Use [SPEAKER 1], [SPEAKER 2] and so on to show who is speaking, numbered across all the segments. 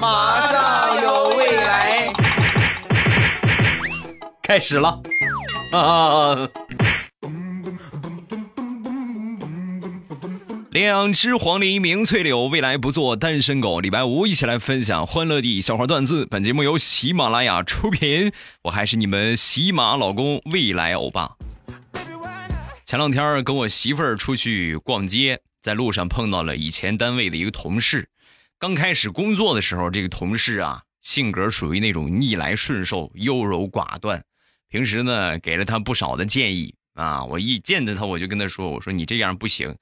[SPEAKER 1] 马上有未来，
[SPEAKER 2] 开始了。啊！两只黄鹂鸣翠柳，未来不做单身狗。礼拜五一起来分享欢乐的笑话段子。本节目由喜马拉雅出品，我还是你们喜马老公未来欧巴。前两天跟我媳妇儿出去逛街，在路上碰到了以前单位的一个同事。刚开始工作的时候，这个同事啊，性格属于那种逆来顺受、优柔寡断。平时呢，给了他不少的建议啊。我一见着他，我就跟他说：“我说你这样不行。”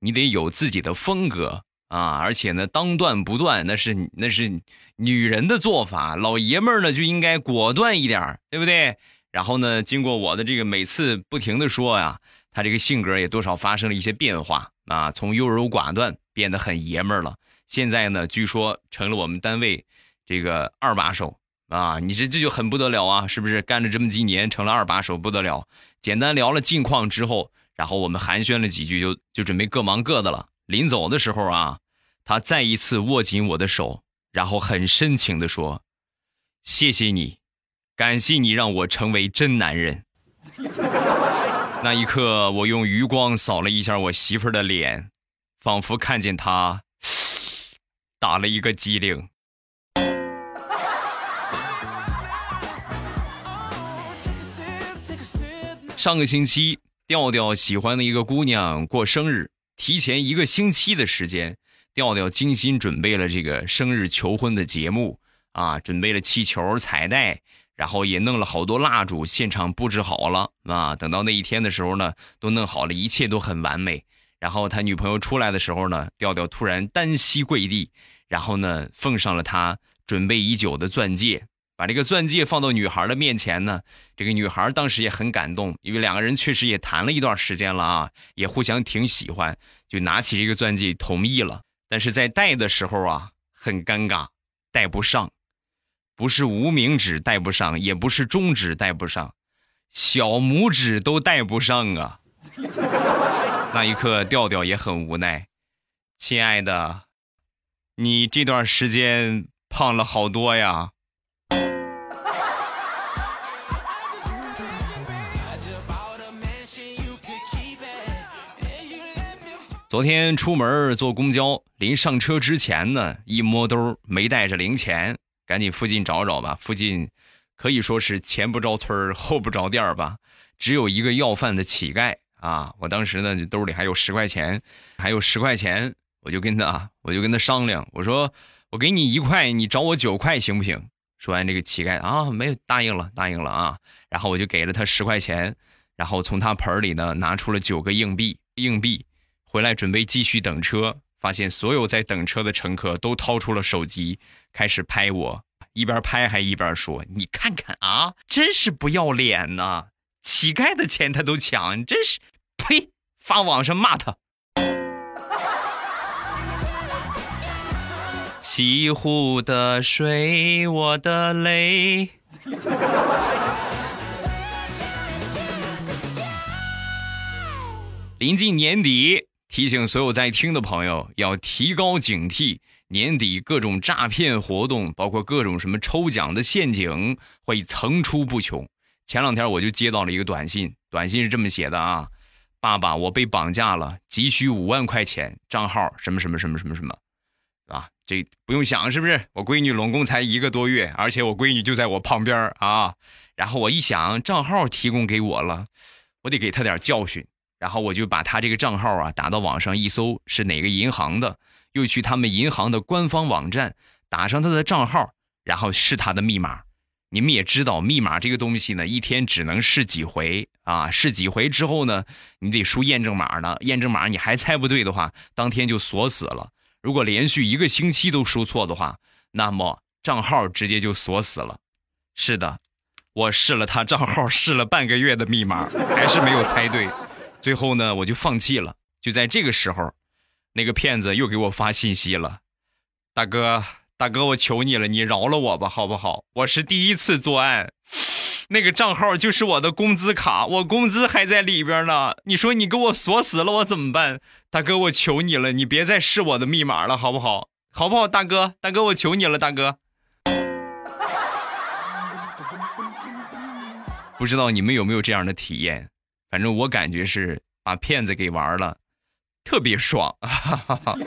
[SPEAKER 2] 你得有自己的风格啊，而且呢，当断不断，那是那是女人的做法，老爷们儿呢就应该果断一点，对不对？然后呢，经过我的这个每次不停的说呀，他这个性格也多少发生了一些变化啊，从优柔寡断变得很爷们儿了。现在呢，据说成了我们单位这个二把手啊，你这这就很不得了啊，是不是？干了这么几年，成了二把手，不得了。简单聊了近况之后。然后我们寒暄了几句，就就准备各忙各的了。临走的时候啊，他再一次握紧我的手，然后很深情地说：“谢谢你，感谢你让我成为真男人。”那一刻，我用余光扫了一下我媳妇儿的脸，仿佛看见她打了一个激灵。上个星期。调调喜欢的一个姑娘过生日，提前一个星期的时间，调调精心准备了这个生日求婚的节目啊，准备了气球、彩带，然后也弄了好多蜡烛，现场布置好了啊。等到那一天的时候呢，都弄好了，一切都很完美。然后他女朋友出来的时候呢，调调突然单膝跪地，然后呢，奉上了他准备已久的钻戒。把这个钻戒放到女孩的面前呢，这个女孩当时也很感动，因为两个人确实也谈了一段时间了啊，也互相挺喜欢，就拿起这个钻戒同意了。但是在戴的时候啊，很尴尬，戴不上，不是无名指戴不上，也不是中指戴不上，小拇指都戴不上啊。那一刻，调调也很无奈，亲爱的，你这段时间胖了好多呀。昨天出门坐公交，临上车之前呢，一摸兜没带着零钱，赶紧附近找找吧。附近可以说是前不着村后不着店吧，只有一个要饭的乞丐啊。我当时呢，兜里还有十块钱，还有十块钱，我就跟他，我就跟他商量，我说我给你一块，你找我九块行不行？说完，这个乞丐啊，没有答应了，答应了啊。然后我就给了他十块钱，然后从他盆里呢拿出了九个硬币，硬币。回来准备继续等车，发现所有在等车的乘客都掏出了手机，开始拍我，一边拍还一边说：“你看看啊，真是不要脸呐！乞丐的钱他都抢，真是，呸！发网上骂他。”西湖的水，我的泪。临近年底。提醒所有在听的朋友要提高警惕，年底各种诈骗活动，包括各种什么抽奖的陷阱会层出不穷。前两天我就接到了一个短信，短信是这么写的啊：“爸爸，我被绑架了，急需五万块钱，账号什么什么什么什么什么，啊，这不用想是不是？我闺女拢共才一个多月，而且我闺女就在我旁边啊。然后我一想，账号提供给我了，我得给他点教训。”然后我就把他这个账号啊打到网上一搜是哪个银行的，又去他们银行的官方网站打上他的账号，然后试他的密码。你们也知道，密码这个东西呢，一天只能试几回啊，试几回之后呢，你得输验证码呢，验证码你还猜不对的话，当天就锁死了。如果连续一个星期都输错的话，那么账号直接就锁死了。是的，我试了他账号，试了半个月的密码，还是没有猜对。最后呢，我就放弃了。就在这个时候，那个骗子又给我发信息了：“大哥，大哥，我求你了，你饶了我吧，好不好？我是第一次作案，那个账号就是我的工资卡，我工资还在里边呢。你说你给我锁死了，我怎么办？大哥，我求你了，你别再试我的密码了，好不好？好不好，大哥？大哥，我求你了，大哥。不知道你们有没有这样的体验？反正我感觉是把骗子给玩了，特别爽。哈哈哈哈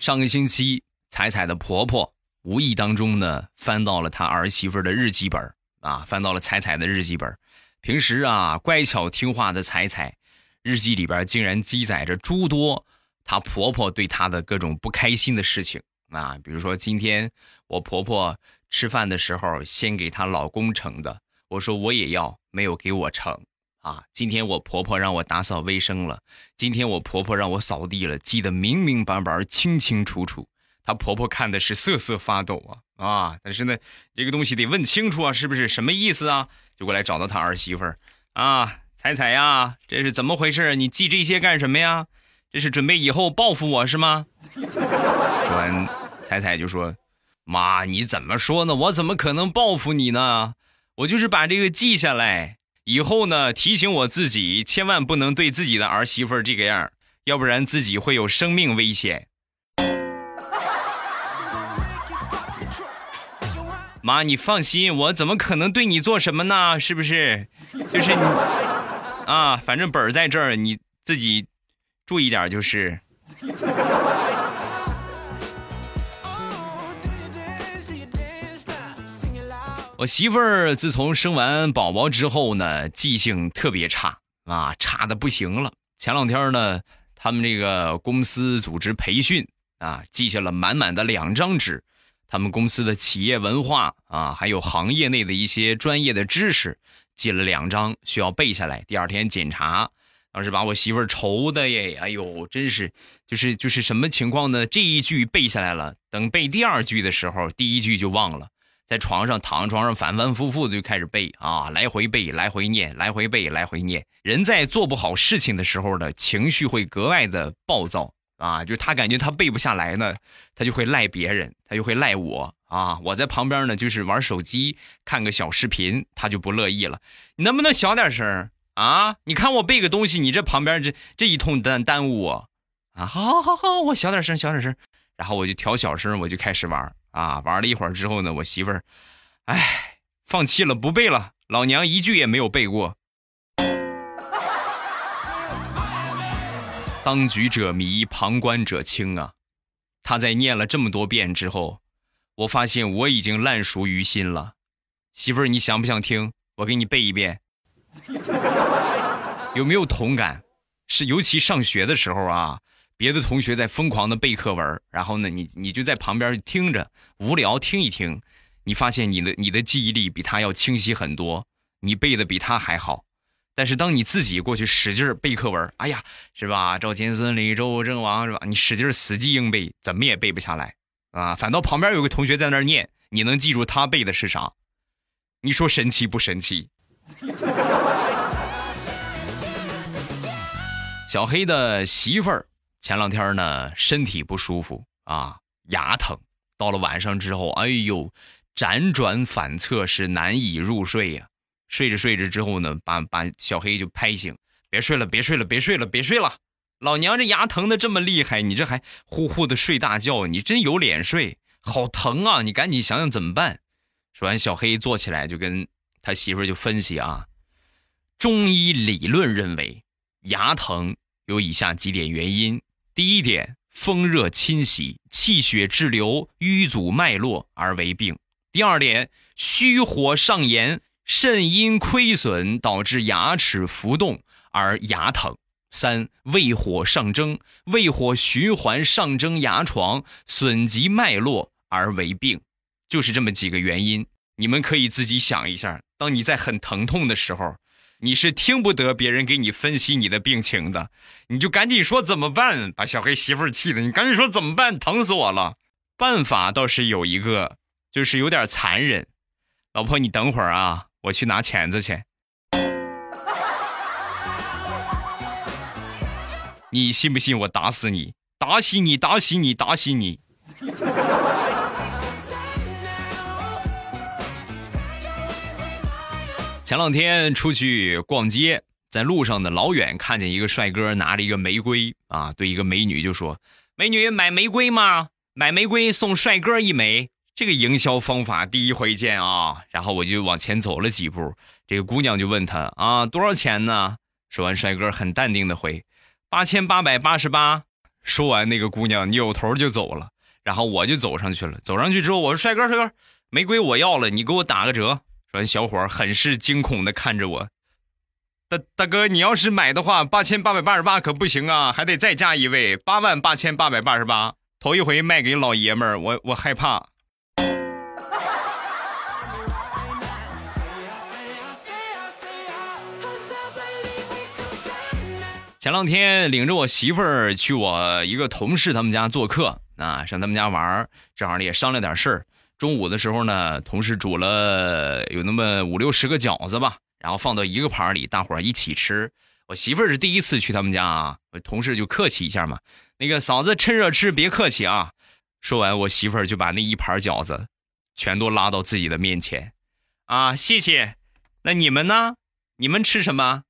[SPEAKER 2] 上个星期，彩彩的婆婆无意当中呢翻到了她儿媳妇的日记本啊，翻到了彩彩的日记本。平时啊乖巧听话的彩彩，日记里边竟然记载着诸多她婆婆对她的各种不开心的事情啊，比如说今天我婆婆吃饭的时候先给她老公盛的，我说我也要，没有给我盛。啊，今天我婆婆让我打扫卫生了，今天我婆婆让我扫地了，记得明明白白、清清楚楚。她婆婆看的是瑟瑟发抖啊啊！但是呢，这个东西得问清楚啊，是不是什么意思啊？就过来找到她儿媳妇儿啊，彩彩呀，这是怎么回事？你记这些干什么呀？这是准备以后报复我是吗？说完，彩彩就说：“妈，你怎么说呢？我怎么可能报复你呢？我就是把这个记下来。”以后呢，提醒我自己，千万不能对自己的儿媳妇这个样，要不然自己会有生命危险。妈，你放心，我怎么可能对你做什么呢？是不是？就是你啊，反正本儿在这儿，你自己注意点就是。我媳妇儿自从生完宝宝之后呢，记性特别差啊，差的不行了。前两天呢，他们这个公司组织培训啊，记下了满满的两张纸，他们公司的企业文化啊，还有行业内的一些专业的知识，记了两张，需要背下来。第二天检查，当时把我媳妇儿愁的耶，哎呦，真是，就是就是什么情况呢？这一句背下来了，等背第二句的时候，第一句就忘了。在床上躺床上反反复复的就开始背啊，来回背，来回念，来回背，来回念。人在做不好事情的时候呢，情绪会格外的暴躁啊，就他感觉他背不下来呢，他就会赖别人，他就会赖我啊。我在旁边呢，就是玩手机看个小视频，他就不乐意了。你能不能小点声啊？你看我背个东西，你这旁边这这一通耽耽误我啊！好好好好，我小点声，小点声。然后我就调小声，我就开始玩。啊，玩了一会儿之后呢，我媳妇儿，哎，放弃了，不背了。老娘一句也没有背过。当局者迷，旁观者清啊。他在念了这么多遍之后，我发现我已经烂熟于心了。媳妇儿，你想不想听？我给你背一遍。有没有同感？是尤其上学的时候啊。别的同学在疯狂的背课文，然后呢，你你就在旁边听着，无聊听一听，你发现你的你的记忆力比他要清晰很多，你背的比他还好。但是当你自己过去使劲背课文，哎呀，是吧？赵钱孙李周郑王是吧？你使劲死记硬背，怎么也背不下来啊！反倒旁边有个同学在那念，你能记住他背的是啥？你说神奇不神奇？小黑的媳妇儿。前两天呢，身体不舒服啊，牙疼。到了晚上之后，哎呦，辗转反侧是难以入睡呀。睡着睡着之后呢，把把小黑就拍醒，别睡了，别睡了，别睡了，别睡了。老娘这牙疼的这么厉害，你这还呼呼的睡大觉，你真有脸睡？好疼啊！你赶紧想想怎么办。说完，小黑坐起来就跟他媳妇就分析啊，中医理论认为，牙疼有以下几点原因。第一点，风热侵袭，气血滞留，瘀阻脉络而为病。第二点，虚火上炎，肾阴亏损，导致牙齿浮动而牙疼。三，胃火上蒸，胃火循环上蒸牙床，损及脉络而为病。就是这么几个原因，你们可以自己想一下。当你在很疼痛的时候。你是听不得别人给你分析你的病情的，你就赶紧说怎么办？把小黑媳妇气的，你赶紧说怎么办？疼死我了！办法倒是有一个，就是有点残忍。老婆，你等会儿啊，我去拿钳子去。你信不信我打死你？打死你！打死你！打死你！前两天出去逛街，在路上呢，老远看见一个帅哥拿着一个玫瑰啊，对一个美女就说：“美女买玫瑰吗？买玫瑰送帅哥一枚。”这个营销方法第一回见啊！然后我就往前走了几步，这个姑娘就问他啊，多少钱呢？说完，帅哥很淡定的回：“八千八百八十八。”说完，那个姑娘扭头就走了。然后我就走上去了，走上去之后，我说：“帅哥，帅哥，玫瑰我要了，你给我打个折。”说，小伙儿很是惊恐的看着我。大大哥，你要是买的话，八千八百八十八可不行啊，还得再加一位，八万八千八百八十八。头一回卖给老爷们儿，我我害怕。前两天领着我媳妇儿去我一个同事他们家做客啊，上他们家玩儿，正好也商量点事儿。中午的时候呢，同事煮了有那么五六十个饺子吧。然后放到一个盘里，大伙儿一起吃。我媳妇儿是第一次去他们家啊，同事就客气一下嘛。那个嫂子趁热吃，别客气啊。说完，我媳妇儿就把那一盘饺子全都拉到自己的面前，啊，谢谢。那你们呢？你们吃什么？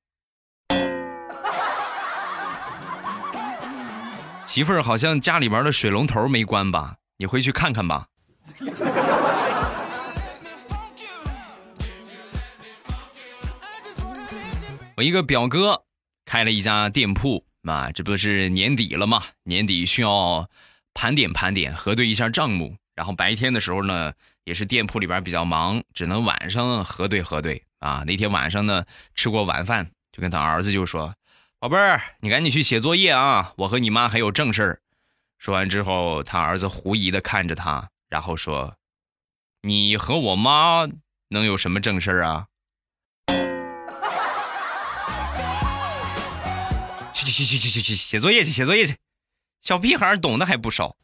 [SPEAKER 2] 媳妇儿好像家里边的水龙头没关吧？你回去看看吧。我一个表哥开了一家店铺啊，这不是年底了嘛？年底需要盘点盘点，核对一下账目。然后白天的时候呢，也是店铺里边比较忙，只能晚上核对核对啊。那天晚上呢，吃过晚饭，就跟他儿子就说：“宝贝儿，你赶紧去写作业啊，我和你妈还有正事儿。”说完之后，他儿子狐疑的看着他，然后说：“你和我妈能有什么正事儿啊？”去去去去去去写作业去写作业去，小屁孩懂得还不少。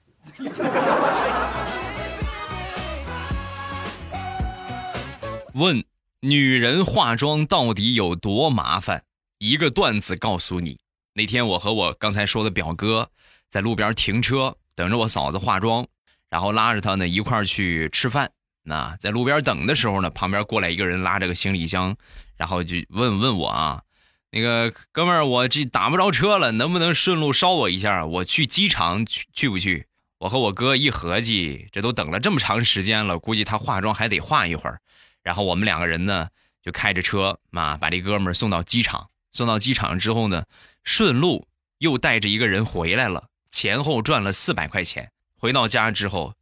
[SPEAKER 2] 问女人化妆到底有多麻烦？一个段子告诉你。那天我和我刚才说的表哥在路边停车，等着我嫂子化妆，然后拉着他呢一块儿去吃饭。那在路边等的时候呢，旁边过来一个人拉着个行李箱，然后就问问我啊。那个哥们儿，我这打不着车了，能不能顺路捎我一下？我去机场去去不去？我和我哥一合计，这都等了这么长时间了，估计他化妆还得化一会儿。然后我们两个人呢，就开着车嘛，把这哥们儿送到机场。送到机场之后呢，顺路又带着一个人回来了，前后赚了四百块钱。回到家之后，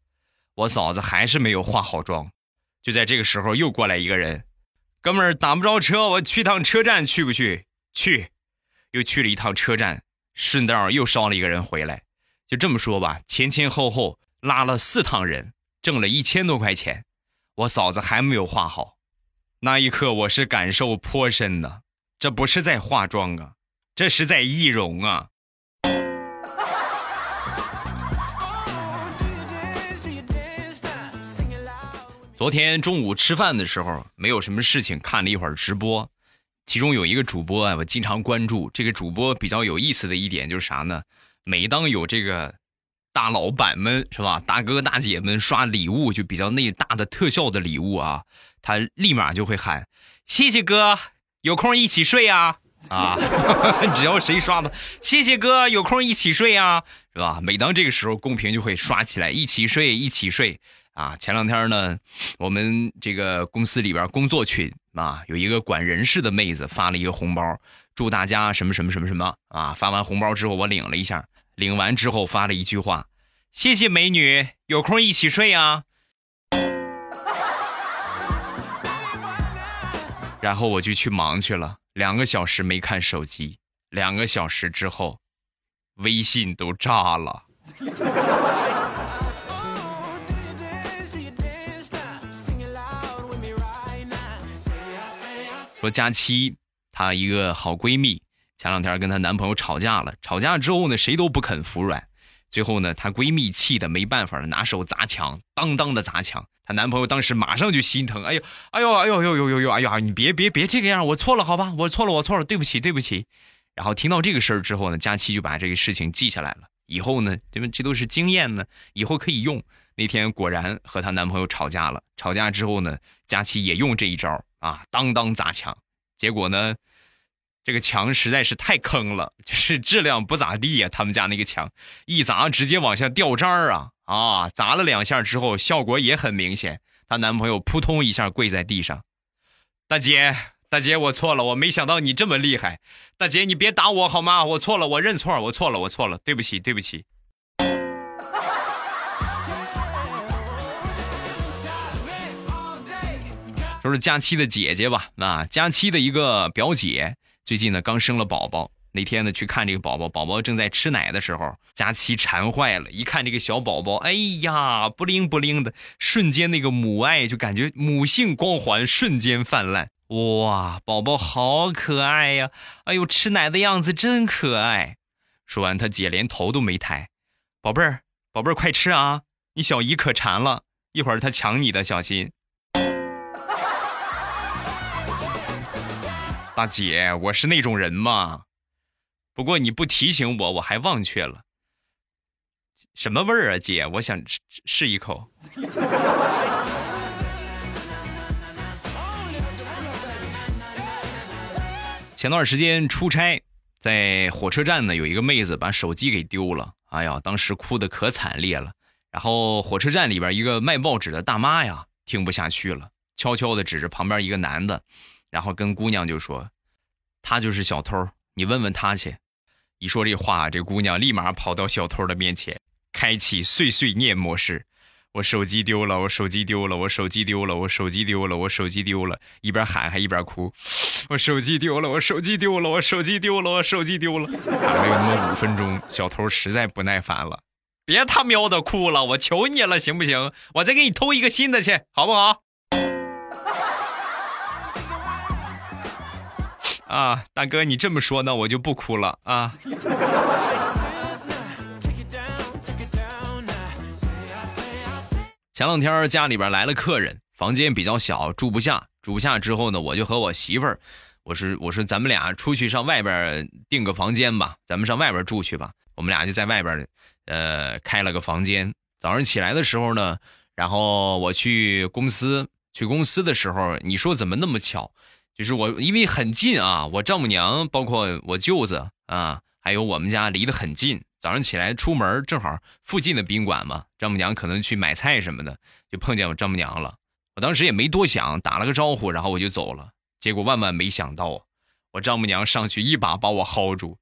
[SPEAKER 2] 我嫂子还是没有化好妆。就在这个时候，又过来一个人，哥们儿打不着车，我去趟车站去不去？去，又去了一趟车站，顺道又捎了一个人回来。就这么说吧，前前后后拉了四趟人，挣了一千多块钱。我嫂子还没有化好，那一刻我是感受颇深的。这不是在化妆啊，这是在易容啊。昨天中午吃饭的时候，没有什么事情，看了一会儿直播。其中有一个主播啊，我经常关注。这个主播比较有意思的一点就是啥呢？每当有这个大老板们是吧，大哥大姐们刷礼物，就比较那大的特效的礼物啊，他立马就会喊：“谢谢哥，有空一起睡啊！”啊，只要谁刷的“谢谢哥，有空一起睡啊”，是吧？每当这个时候，公屏就会刷起来“一起睡，一起睡”。啊，前两天呢，我们这个公司里边工作群啊，有一个管人事的妹子发了一个红包，祝大家什么什么什么什么啊。发完红包之后，我领了一下，领完之后发了一句话：“谢谢美女，有空一起睡啊。”然后我就去忙去了，两个小时没看手机，两个小时之后，微信都炸了。说佳期，她一个好闺蜜，前两天跟她男朋友吵架了。吵架之后呢，谁都不肯服软。最后呢，她闺蜜气的没办法了，拿手砸墙，当当的砸墙。她男朋友当时马上就心疼，哎呦，哎呦，哎呦，呦呦呦呦，哎呀，你别别别这个样，我错了，好吧，我错了，我错了，对不起，对不起。然后听到这个事儿之后呢，佳期就把这个事情记下来了。以后呢，因为这都是经验呢，以后可以用。那天果然和她男朋友吵架了，吵架之后呢，佳期也用这一招。啊！当当砸墙，结果呢，这个墙实在是太坑了，就是质量不咋地呀。他们家那个墙一砸直接往下掉渣儿啊啊！砸了两下之后，效果也很明显。她男朋友扑通一下跪在地上，大姐，大姐，我错了，我没想到你这么厉害。大姐，你别打我好吗？我错了，我认错，我错了，我错了，对不起，对不起。说是佳期的姐姐吧，啊，佳期的一个表姐。最近呢，刚生了宝宝。那天呢，去看这个宝宝，宝宝正在吃奶的时候，佳琪馋坏了。一看这个小宝宝，哎呀，不灵不灵的，瞬间那个母爱就感觉母性光环瞬间泛滥。哇，宝宝好可爱呀！哎呦，吃奶的样子真可爱。说完，他姐连头都没抬。宝贝儿，宝贝儿，快吃啊！你小姨可馋了，一会儿她抢你的，小心。大姐，我是那种人吗？不过你不提醒我，我还忘却了。什么味儿啊，姐？我想试试一口。前段时间出差，在火车站呢，有一个妹子把手机给丢了。哎呀，当时哭的可惨烈了。然后火车站里边一个卖报纸的大妈呀，听不下去了，悄悄的指着旁边一个男的。然后跟姑娘就说：“他就是小偷，你问问他去。”一说这话，这姑娘立马跑到小偷的面前，开启碎碎念模式：“我手机丢了，我手机丢了，我手机丢了，我手机丢了，我手机丢了。”一边喊还一边哭：“我手机丢了，我手机丢了，我手机丢了，我手机丢了。”喊了有那么五分钟，小偷实在不耐烦了：“别他喵的哭了，我求你了，行不行？我再给你偷一个新的去，好不好？”啊，大哥，你这么说，呢我就不哭了啊。前两天家里边来了客人，房间比较小，住不下。住不下之后呢，我就和我媳妇儿，我说我说咱们俩出去上外边订个房间吧，咱们上外边住去吧。我们俩就在外边，呃，开了个房间。早上起来的时候呢，然后我去公司，去公司的时候，你说怎么那么巧？就是我，因为很近啊，我丈母娘，包括我舅子啊，还有我们家离得很近。早上起来出门，正好附近的宾馆嘛，丈母娘可能去买菜什么的，就碰见我丈母娘了。我当时也没多想，打了个招呼，然后我就走了。结果万万没想到，我丈母娘上去一把把我薅住：“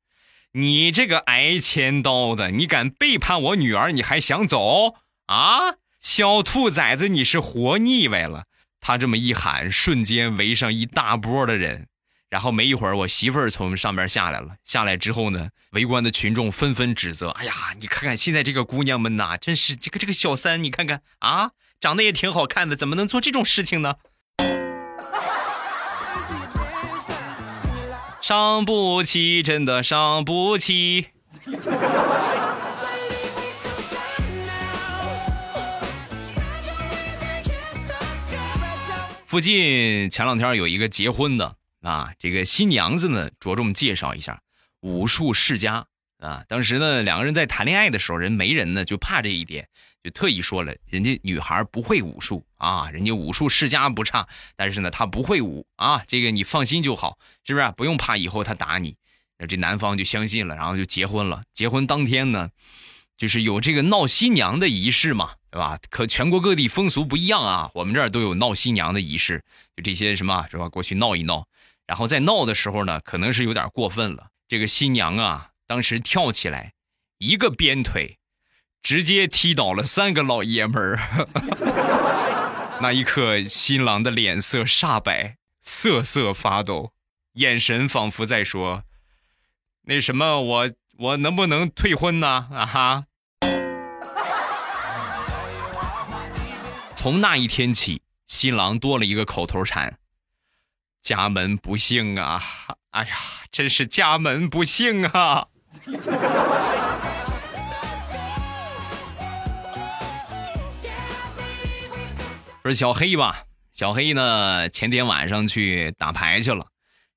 [SPEAKER 2] 你这个挨千刀的，你敢背叛我女儿，你还想走啊？小兔崽子，你是活腻歪了！”他这么一喊，瞬间围上一大波的人，然后没一会儿，我媳妇儿从上边下来了。下来之后呢，围观的群众纷纷指责：“哎呀，你看看现在这个姑娘们呐，真是这个这个小三，你看看啊，长得也挺好看的，怎么能做这种事情呢？” 伤不起，真的伤不起。附近前两天有一个结婚的啊，这个新娘子呢着重介绍一下武术世家啊。当时呢两个人在谈恋爱的时候，人媒人呢就怕这一点，就特意说了，人家女孩不会武术啊，人家武术世家不差，但是呢她不会武啊，这个你放心就好，是不是？不用怕以后她打你。这男方就相信了，然后就结婚了。结婚当天呢。就是有这个闹新娘的仪式嘛，对吧？可全国各地风俗不一样啊，我们这儿都有闹新娘的仪式，就这些什么是吧？过去闹一闹，然后在闹的时候呢，可能是有点过分了。这个新娘啊，当时跳起来，一个鞭腿，直接踢倒了三个老爷们儿。那一刻，新郎的脸色煞白，瑟瑟发抖，眼神仿佛在说：“那什么，我。”我能不能退婚呢？啊哈！从那一天起，新郎多了一个口头禅：“家门不幸啊！”哎呀，真是家门不幸啊！说小黑吧，小黑呢，前天晚上去打牌去了，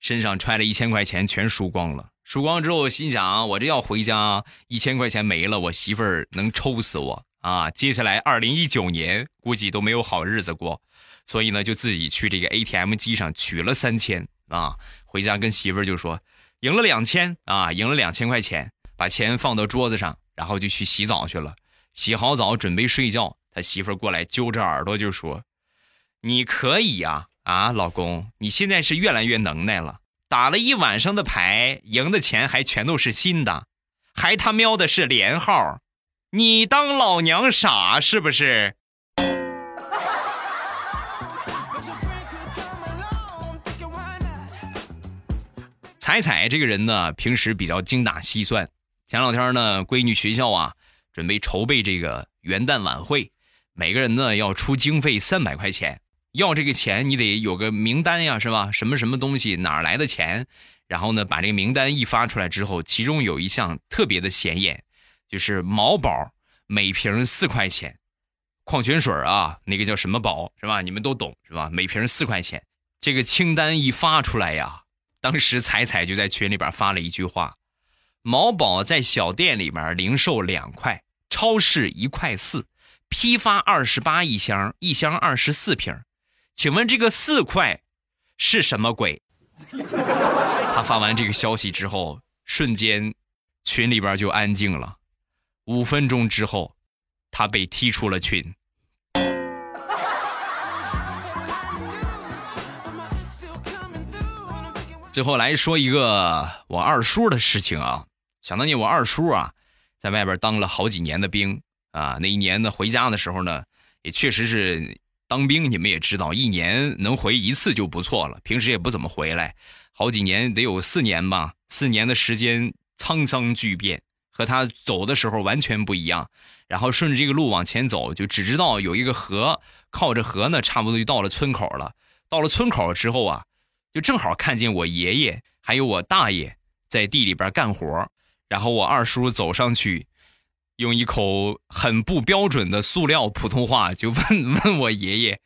[SPEAKER 2] 身上揣了一千块钱，全输光了。输光之后，心想我这要回家，一千块钱没了，我媳妇儿能抽死我啊！接下来二零一九年估计都没有好日子过，所以呢，就自己去这个 ATM 机上取了三千啊，回家跟媳妇儿就说：“赢了两千啊，赢了两千块钱，把钱放到桌子上，然后就去洗澡去了。洗好澡准备睡觉，他媳妇儿过来揪着耳朵就说：“你可以呀，啊，老公，你现在是越来越能耐了，打了一晚上的牌，赢的钱还全都是新的，还他喵的是连号，你当老娘傻是不是？”彩彩这个人呢，平时比较精打细算。前两天呢，闺女学校啊，准备筹备这个元旦晚会，每个人呢要出经费三百块钱。要这个钱，你得有个名单呀，是吧？什么什么东西，哪来的钱？然后呢，把这个名单一发出来之后，其中有一项特别的显眼，就是毛宝每瓶四块钱，矿泉水啊，那个叫什么宝是吧？你们都懂是吧？每瓶四块钱，这个清单一发出来呀。当时彩彩就在群里边发了一句话：“毛宝在小店里面零售两块，超市一块四，批发二十八一箱，一箱二十四瓶，请问这个四块是什么鬼？”他发完这个消息之后，瞬间群里边就安静了。五分钟之后，他被踢出了群。最后来说一个我二叔的事情啊，想当年我二叔啊，在外边当了好几年的兵啊，那一年呢回家的时候呢，也确实是当兵，你们也知道，一年能回一次就不错了，平时也不怎么回来，好几年得有四年吧，四年的时间沧桑巨变，和他走的时候完全不一样。然后顺着这个路往前走，就只知道有一个河，靠着河呢，差不多就到了村口了。到了村口之后啊。就正好看见我爷爷还有我大爷在地里边干活，然后我二叔走上去，用一口很不标准的塑料普通话就问问我爷爷：“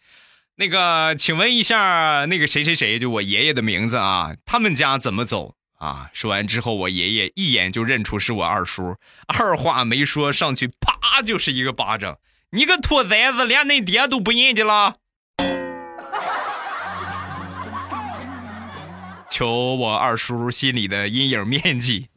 [SPEAKER 2] 那个，请问一下，那个谁谁谁，就我爷爷的名字啊，他们家怎么走啊？”说完之后，我爷爷一眼就认出是我二叔，二话没说上去啪就是一个巴掌：“你个兔崽子，连恁爹都不认得了！”求我二叔心里的阴影面积。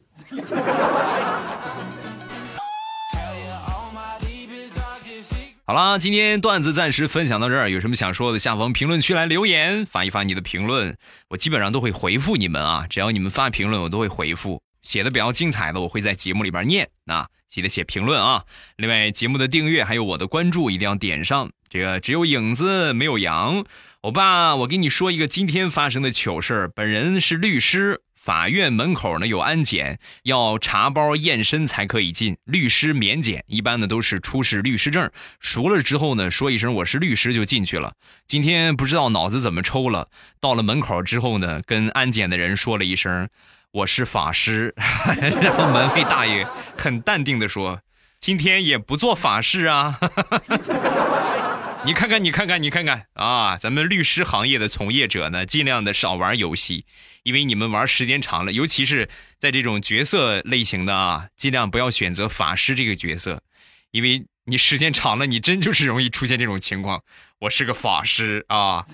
[SPEAKER 2] 好啦，今天段子暂时分享到这儿，有什么想说的，下方评论区来留言，发一发你的评论，我基本上都会回复你们啊。只要你们发评论，我都会回复，写的比较精彩的，我会在节目里边念啊。记得写评论啊。另外，节目的订阅还有我的关注一定要点上。这个只有影子没有羊。欧巴，我跟你说一个今天发生的糗事本人是律师，法院门口呢有安检，要查包验身才可以进。律师免检，一般呢都是出示律师证，熟了之后呢说一声我是律师就进去了。今天不知道脑子怎么抽了，到了门口之后呢，跟安检的人说了一声我是法师，然后门卫大爷很淡定的说，今天也不做法事啊。你看看，你看看，你看看啊！咱们律师行业的从业者呢，尽量的少玩游戏，因为你们玩时间长了，尤其是在这种角色类型的啊，尽量不要选择法师这个角色，因为你时间长了，你真就是容易出现这种情况。我是个法师啊。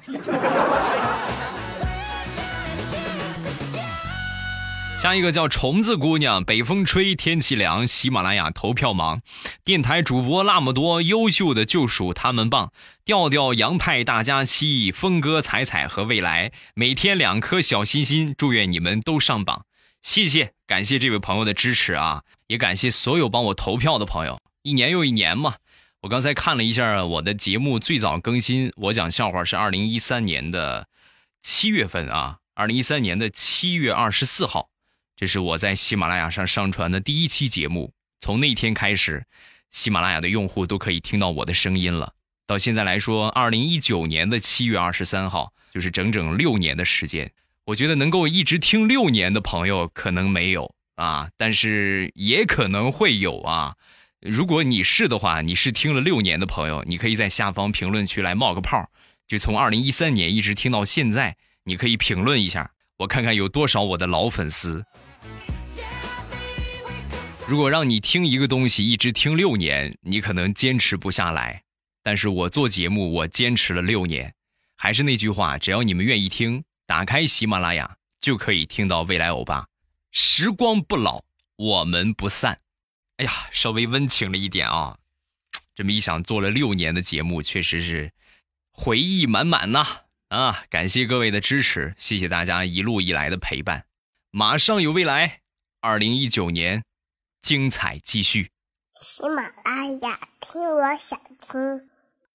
[SPEAKER 2] 下一个叫虫子姑娘，北风吹，天气凉。喜马拉雅投票忙，电台主播那么多，优秀的就数他们棒。调调、杨派、大家期，峰哥、彩彩和未来，每天两颗小心心，祝愿你们都上榜。谢谢，感谢这位朋友的支持啊，也感谢所有帮我投票的朋友。一年又一年嘛，我刚才看了一下我的节目最早更新，我讲笑话是二零一三年的七月份啊，二零一三年的七月二十四号。这是我在喜马拉雅上上传的第一期节目，从那天开始，喜马拉雅的用户都可以听到我的声音了。到现在来说，二零一九年的七月二十三号，就是整整六年的时间。我觉得能够一直听六年的朋友可能没有啊，但是也可能会有啊。如果你是的话，你是听了六年的朋友，你可以在下方评论区来冒个泡，就从二零一三年一直听到现在，你可以评论一下，我看看有多少我的老粉丝。如果让你听一个东西一直听六年，你可能坚持不下来。但是我做节目，我坚持了六年。还是那句话，只要你们愿意听，打开喜马拉雅就可以听到未来欧巴。时光不老，我们不散。哎呀，稍微温情了一点啊。这么一想，做了六年的节目，确实是回忆满满呐！啊，感谢各位的支持，谢谢大家一路以来的陪伴。马上有未来，二零一九年精彩继续。
[SPEAKER 3] 喜马拉雅，听我想听。